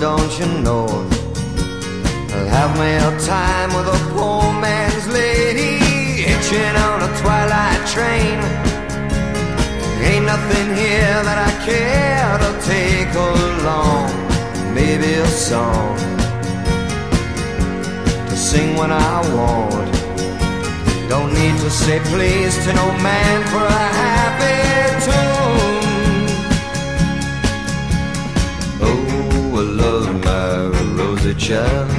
Don't you know? I'll have me a time with a poor man's lady, hitching on a twilight train. Ain't nothing here that I care to take along. Maybe a song to sing when I want. Don't need to say please to no man for a happy child.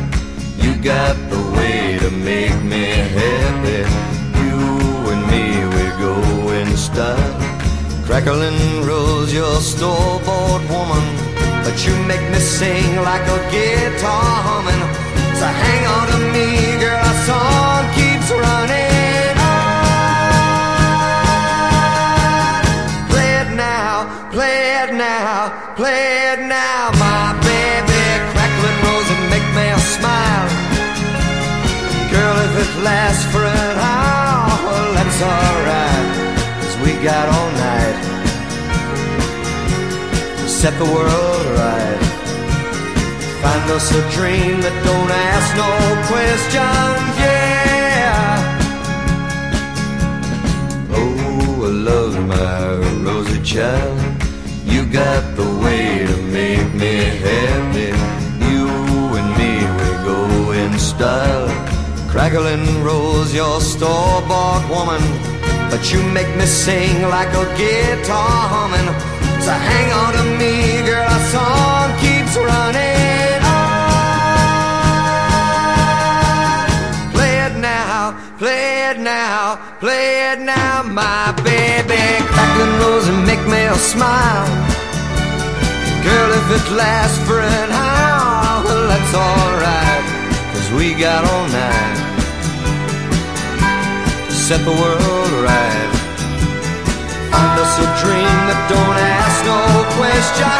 You got the way to make me happy. You and me, we go in style. Cracklin' Rosie, your store-bought woman. But you make me sing like a guitar that's alright. Cause we got all night to set the world right. Find us a dream that don't ask no questions, yeah. Oh, I love my Rosie child. You got the way to make me happy. You and me, we go in style. Cracklin' Rosie, your store-bought woman. But you make me sing like a guitar humming. So hang on to me, girl, our song keeps running on. Play it now, play it now, play it now, my baby. Cracklin' Rosie and make me smile. Girl, if it lasts for an hour, well, that's alright. Cause we got all night set the world right. Find us a dream that don't ask no questions.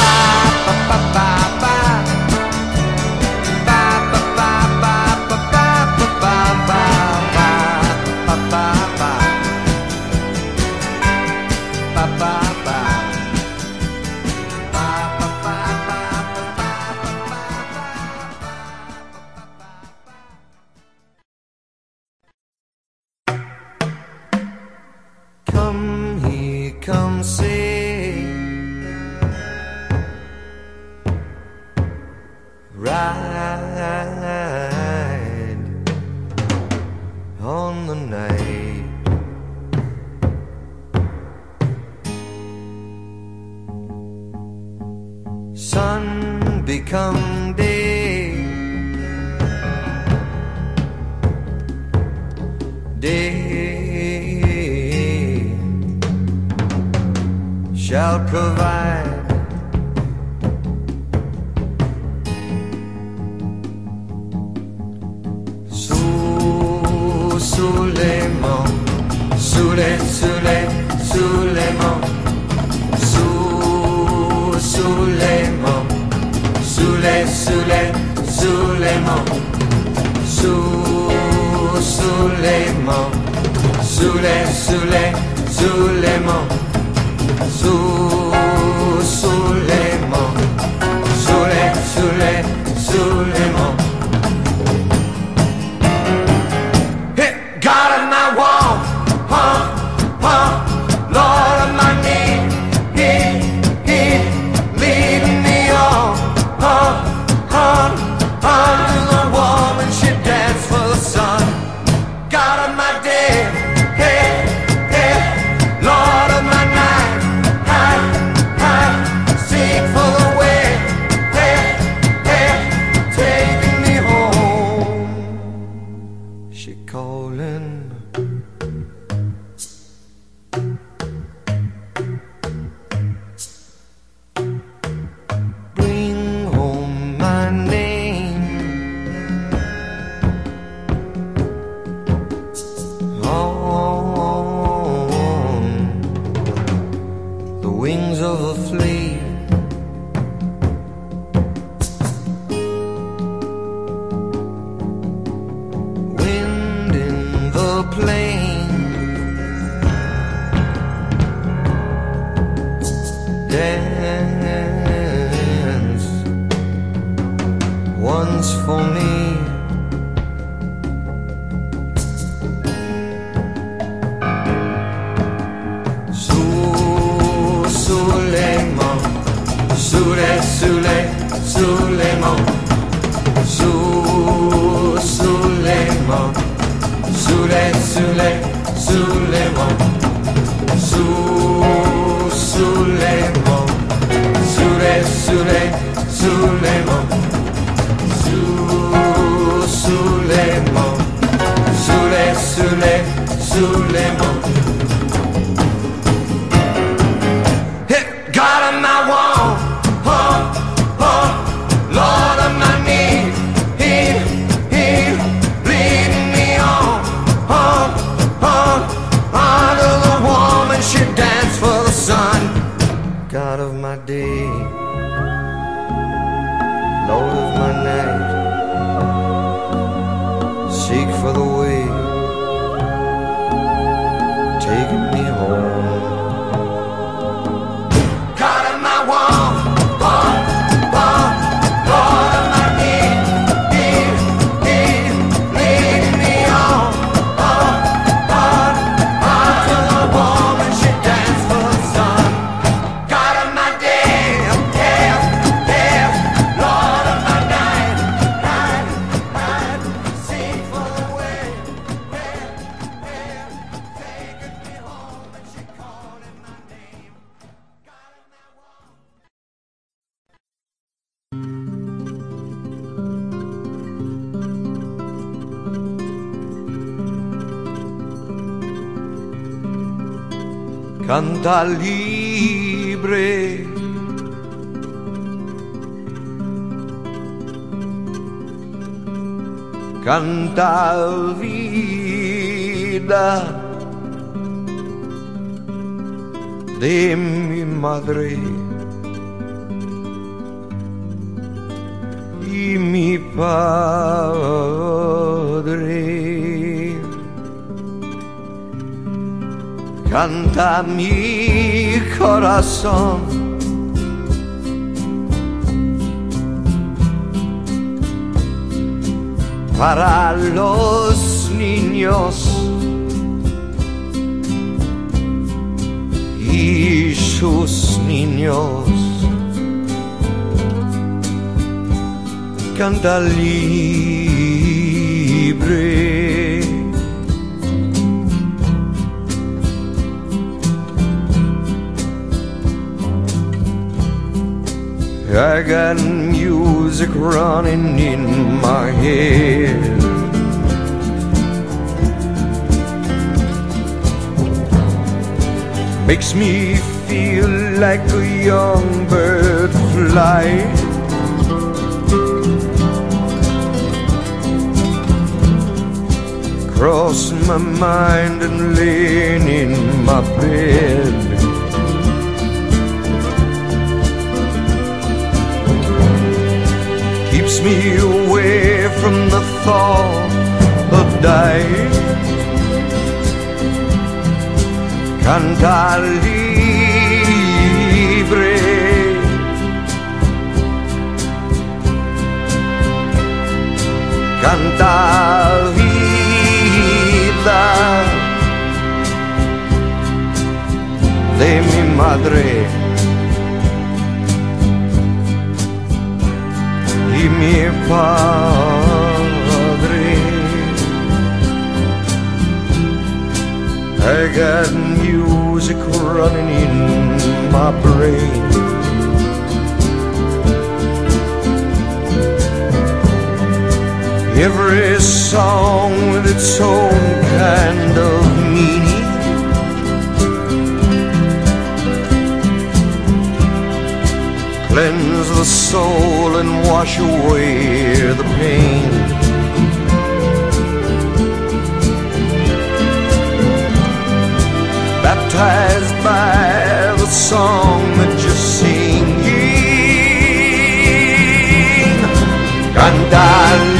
Bye, bye, bye, bye. help provide. Su, Suleiman, Sule, Sule, Suleiman. Su, Suleiman, Sule, Sule, Suleiman. Su, Suleiman, Sule, Sule, Suleiman. Su, sulle uova, su, sulle uova, sulle, sulle, sulle uova, su, sulle uova, sulle, sulle, sulle uova. Canta libre. Canta vida de mi madre y mi padre. Canta mi corazón. Para los niños y sus niños. Canta libre. I got music running in my head. Makes me feel like a young bird flying. Cross my mind and laying in my bed. Me away from the thought of dying. Canta libre. Canta vida de mi madre. Y mi padre. I got music running in my brain. Every song with its own kind of meaning. Cleanse the soul and wash away the pain. Baptized by the song that you're singing. Canta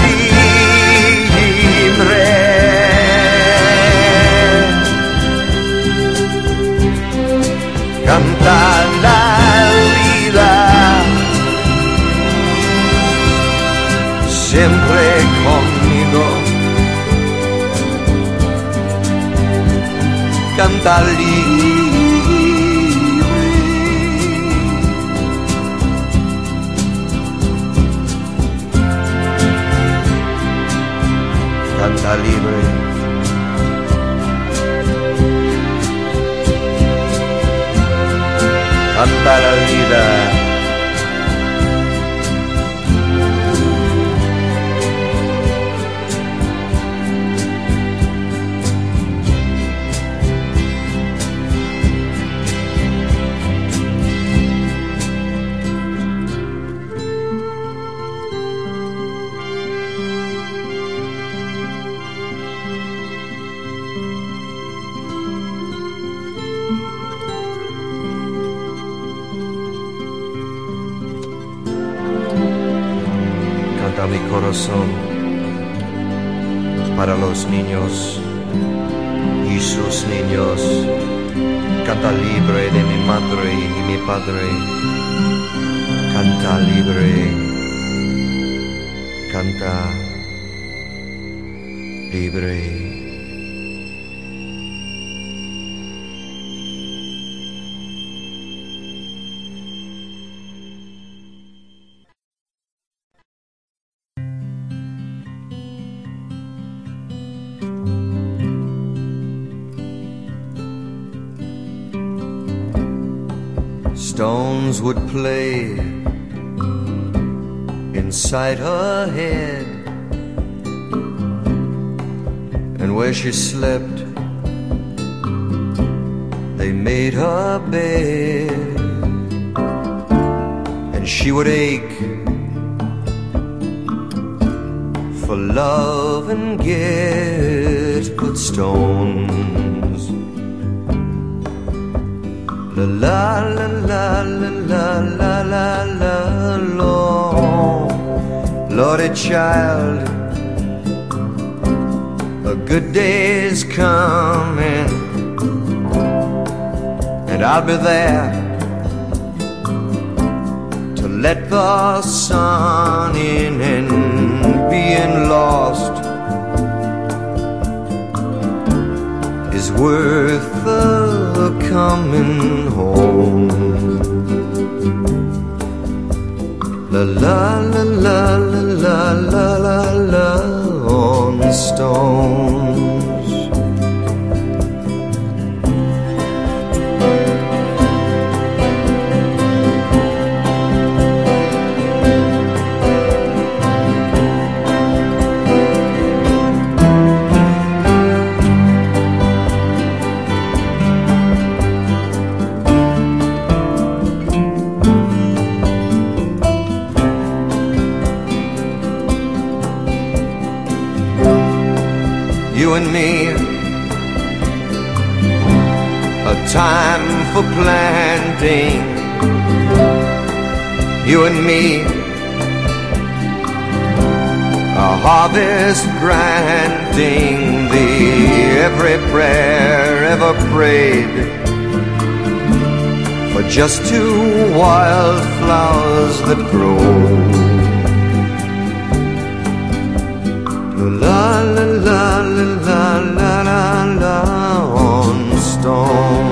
mi corazón para los niños y sus niños. Canta libre de mi madre y mi padre. Canta libre. Canta libre. Would play inside her head. And where she slept, they made her bed. And she would ache for love and get good stones la la la la la la la la Lord, Lordy child, a good day's coming, and I'll be there to let the sun in and being lost is worth the coming home. La la la la la la la la on the stones. And me. A time for planting. You and me. A harvest granting thee every prayer ever prayed. For just two wild flowers that grow. storm.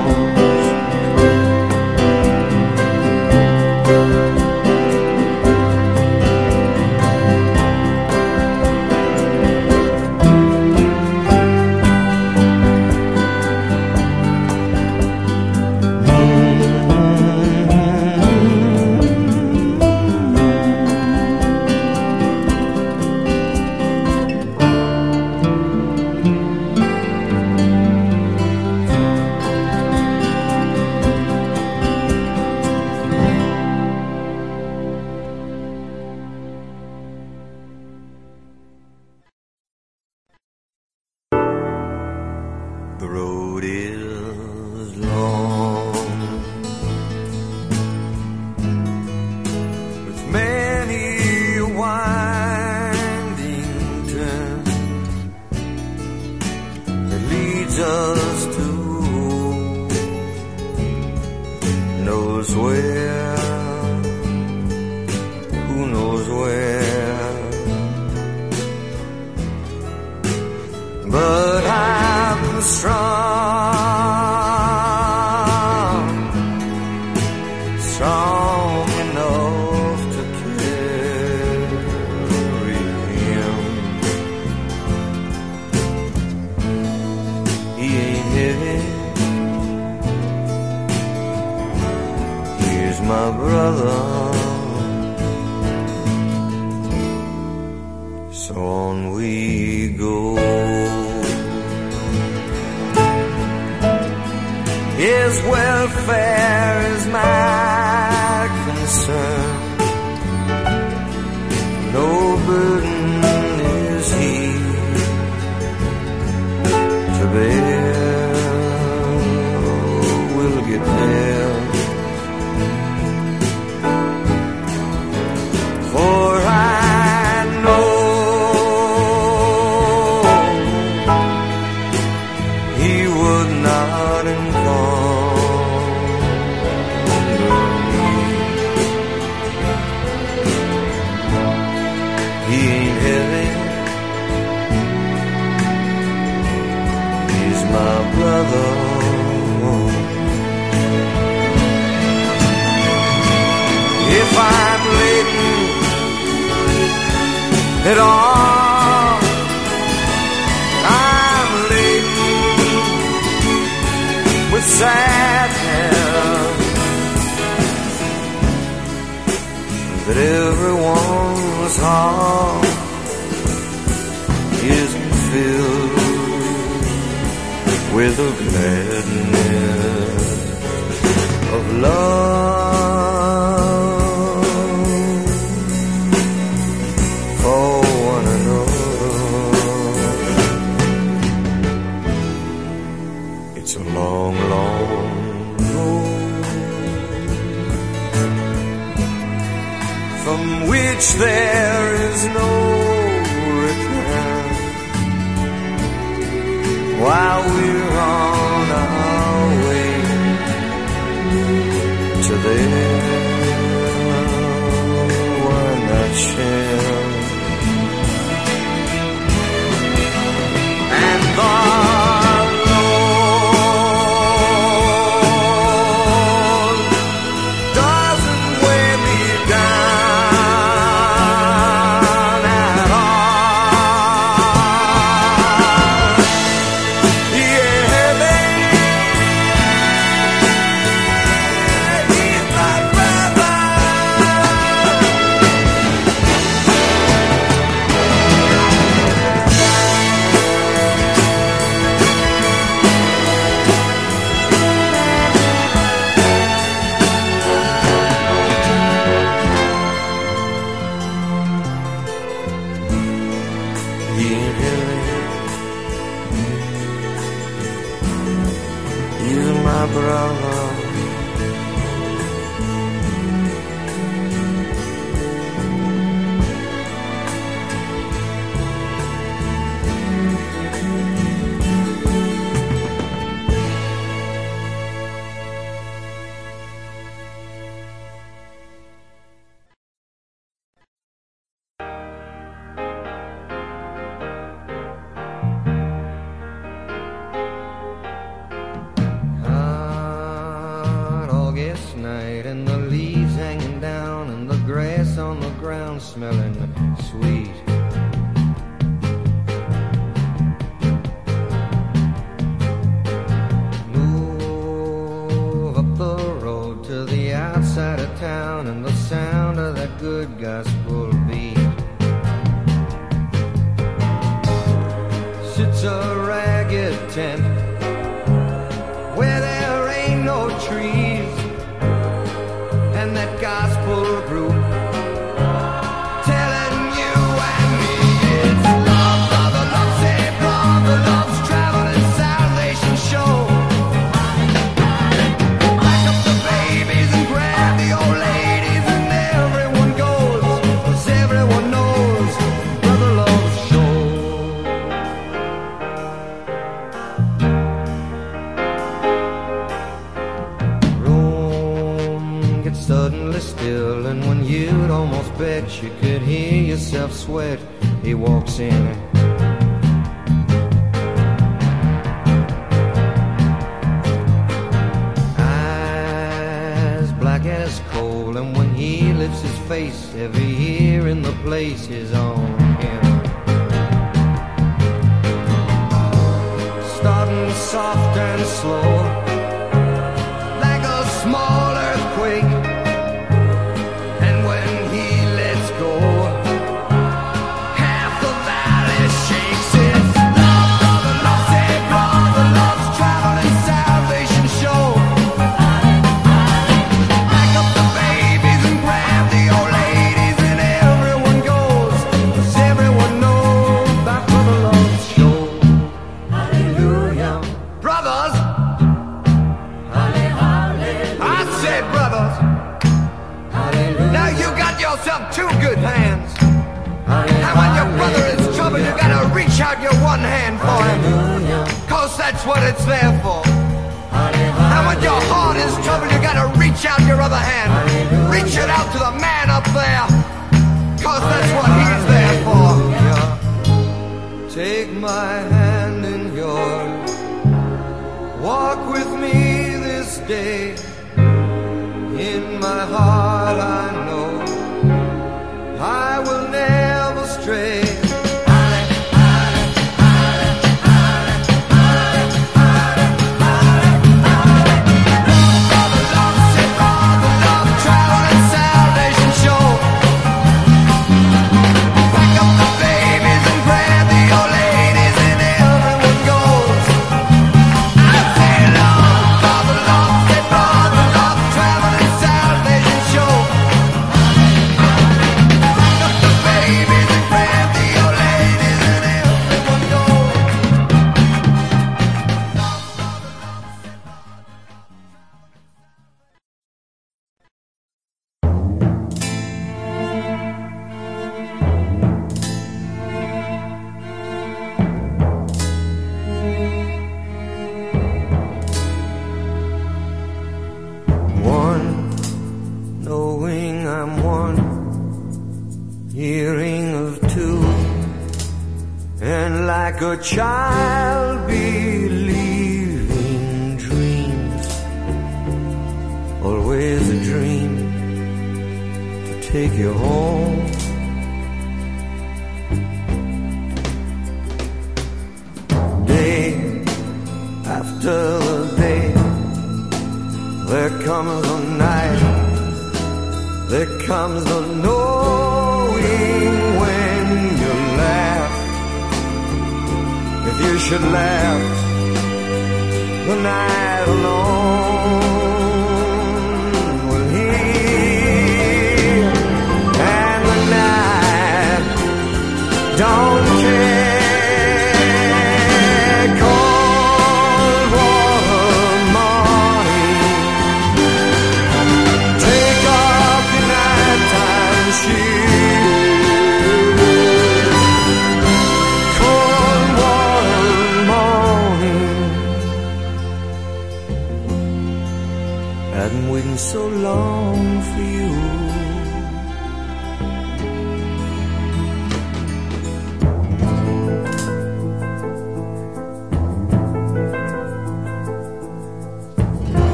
is my brother. So on we go. His welfare is my concern. the gladness of love. For one another. It's a long, long road. From which there smelling get suddenly still And when you'd almost bet you could hear yourself sweat He walks in. Eyes black as coal And when he lifts his face Every ear in the place is on. one hand for him. Cause that's what it's there for. And when your heart is troubled, you gotta reach out your other hand. Reach it out to the man up there. Cause that's what he's there for. Take my hand in yours. Walk with me this day. In my heart I know I will child.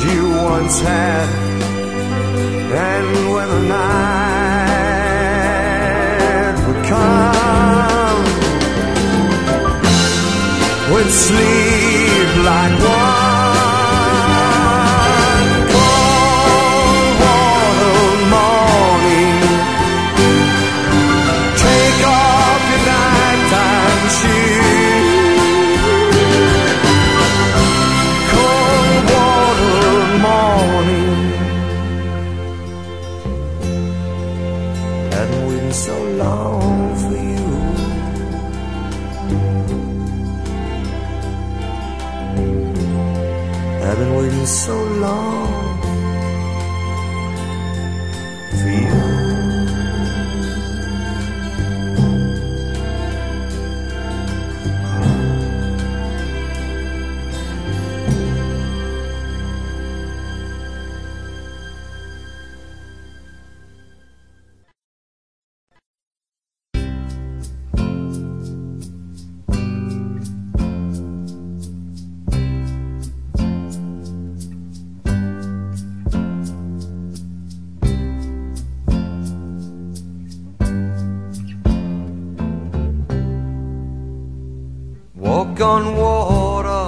that you once had and when the night would come would sleep like one. on water.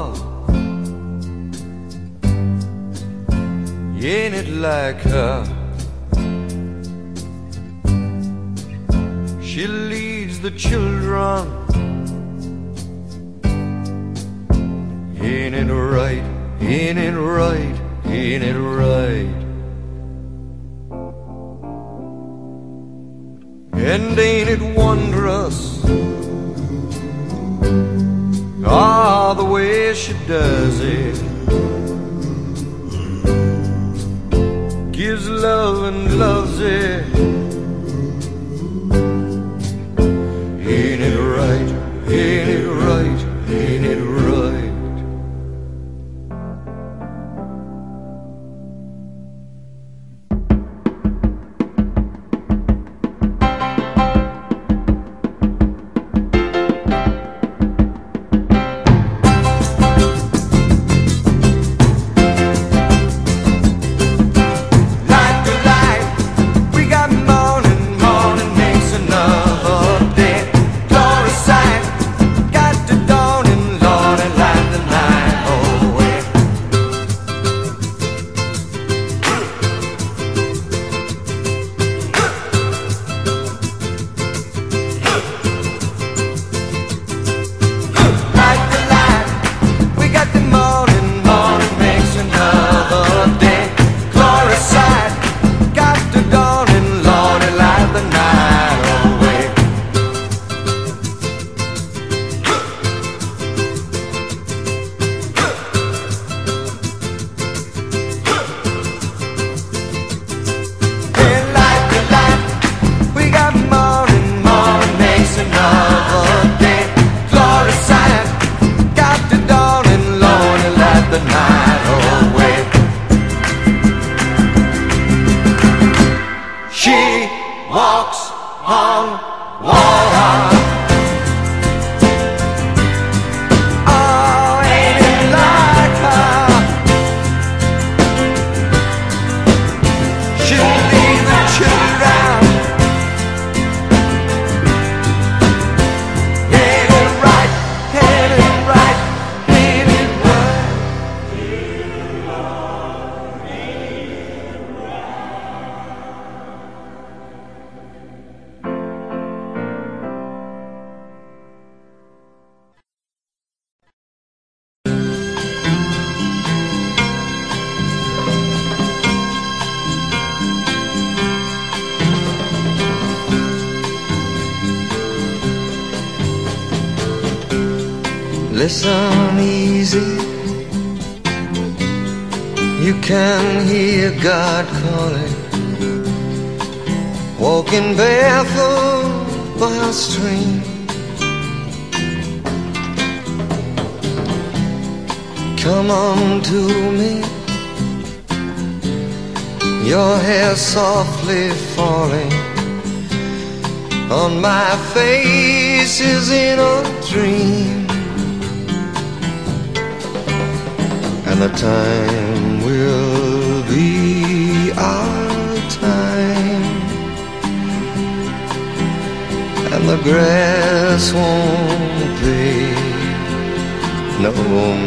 Ain't it like her? She leads the children. Ain't it right, ain't it right, ain't it right? And ain't it wondrous? The way she does it. Gives love and loves it hear God calling. Walking barefoot by a stream. Come on to me. Your hair softly falling on my face is in a dream. and the time and the grass won't pay no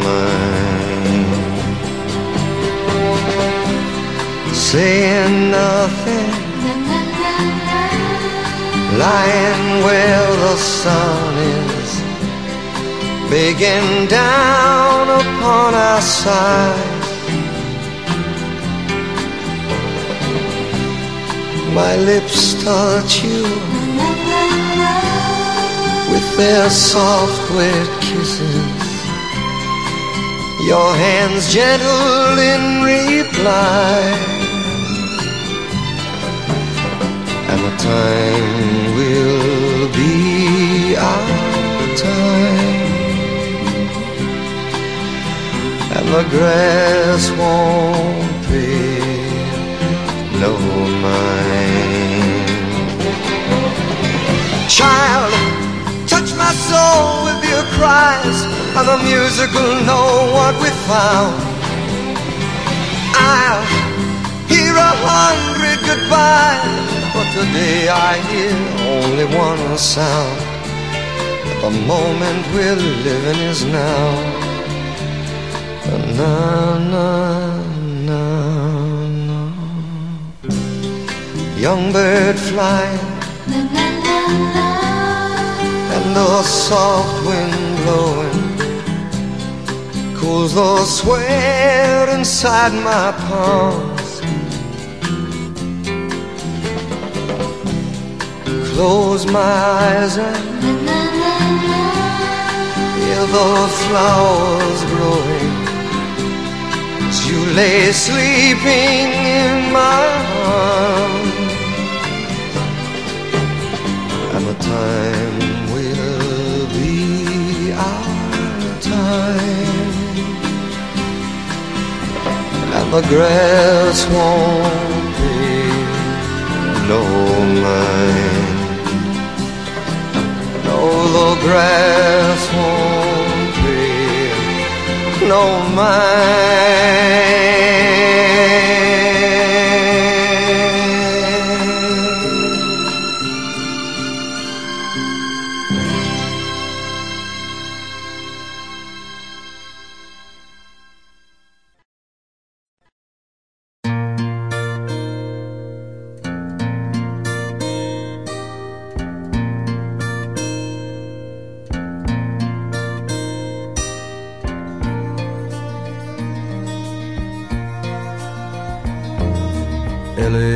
mind. Saying nothing, lying where the sun is begging down upon our side. My lips touch you their soft, wet kisses. Your hands gentle in reply. And the time will be our time. and the grass won't be no mind. Child, soul with your cries, and the music will know what we found. I'll hear a hundred goodbyes, but today I hear only one sound. The moment we're living is now. Na na na na young bird flying and the soft wind blowing cools the sweat inside my palms. Close my eyes and hear the flowers growing as you lay sleeping in my arms. And the time And the grass won't be no mine. No, the grass won't be no mine.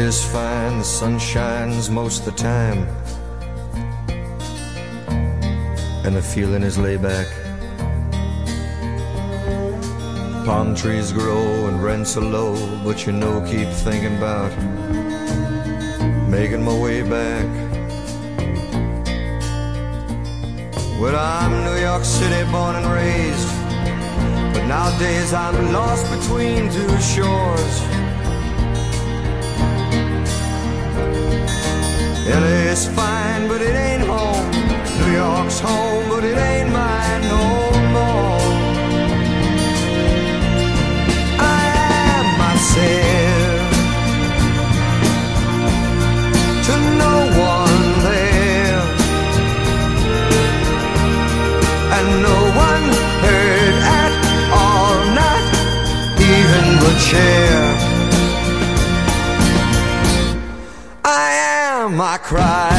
Is fine, the sun shines most the time. And the feeling is laid back. Palm trees grow and rents are low, but you know, keep thinking about making my way back. Well, I'm New York City born and raised, but nowadays I'm lost between two shores. LA's fine, but it ain't home. New York's home, but it ain't mine no more. I am myself to no one there, and no one heard at all, not even the chair. I cried.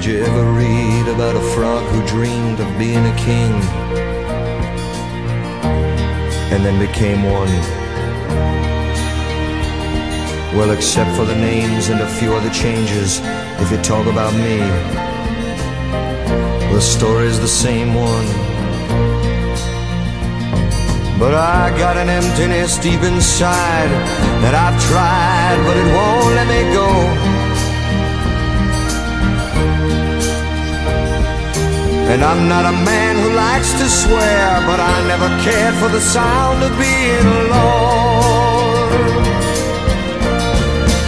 Did you ever read about a frog who dreamed of being a king and then became one? Well, except for the names and a few other changes, if you talk about me, the story's the same one. But I got an emptiness deep inside that I've tried, but it won't let me go. And I'm not a man who likes to swear, but I never cared for the sound of being alone.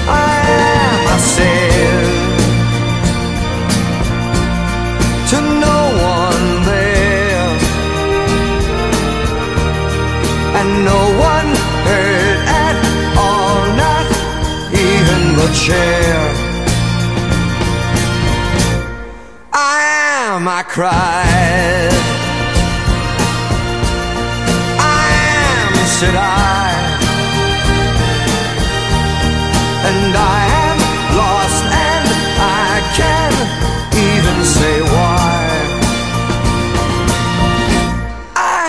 I am, said, to no one there, and no one heard at all, not even the chair. cried. I am, said I, and I am lost, and I can't even say why. I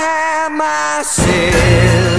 am I said.